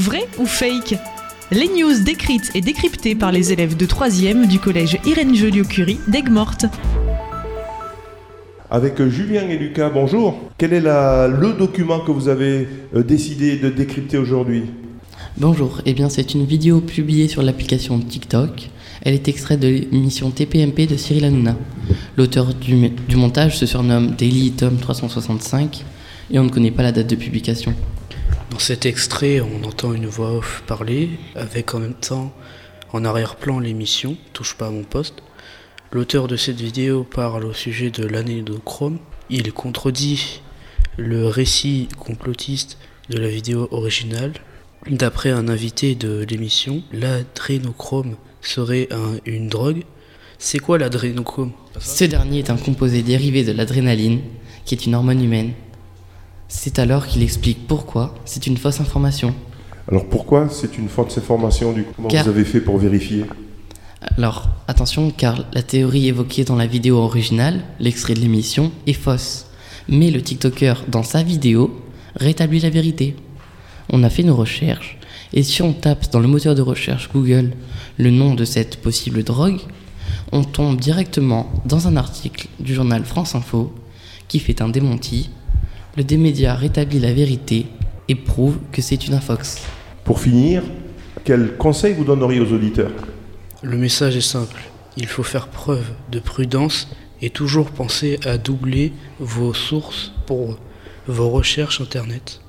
Vrai ou fake Les news décrites et décryptées par les élèves de 3e du collège Irène Joliot-Curie d'Aigues-Mortes. Avec Julien et Lucas, bonjour. Quel est la- le document que vous avez euh, décidé de décrypter aujourd'hui? Bonjour, eh bien c'est une vidéo publiée sur l'application TikTok. Elle est extraite de l'émission TPMP de Cyril Hanouna. L'auteur du, du montage se surnomme Daily Tom 365 et on ne connaît pas la date de publication. Dans cet extrait, on entend une voix off parler, avec en même temps en arrière-plan l'émission Touche pas à mon poste. L'auteur de cette vidéo parle au sujet de l'adrénochrome. Il contredit le récit complotiste de la vidéo originale. D'après un invité de l'émission, l'adrénochrome serait un- une drogue. C'est quoi l'adrénochrome? Ce dernier est un composé dérivé de l'adrénaline, qui est une hormone humaine. C'est alors qu'il explique pourquoi c'est une fausse information. Alors pourquoi c'est une fausse information du coup Comment Car- vous avez fait pour vérifier? Alors attention car la théorie évoquée dans la vidéo originale, l'extrait de l'émission, est fausse. Mais le TikToker dans sa vidéo rétablit la vérité. On a fait nos recherches et si on tape dans le moteur de recherche Google le nom de cette possible drogue, on tombe directement dans un article du journal France Info qui fait un démenti. Le démédia rétablit la vérité et prouve que c'est une infox. Pour finir, quel conseil vous donneriez aux auditeurs? Le message est simple. Il faut faire preuve de prudence et toujours penser à doubler vos sources pour vos recherches internet.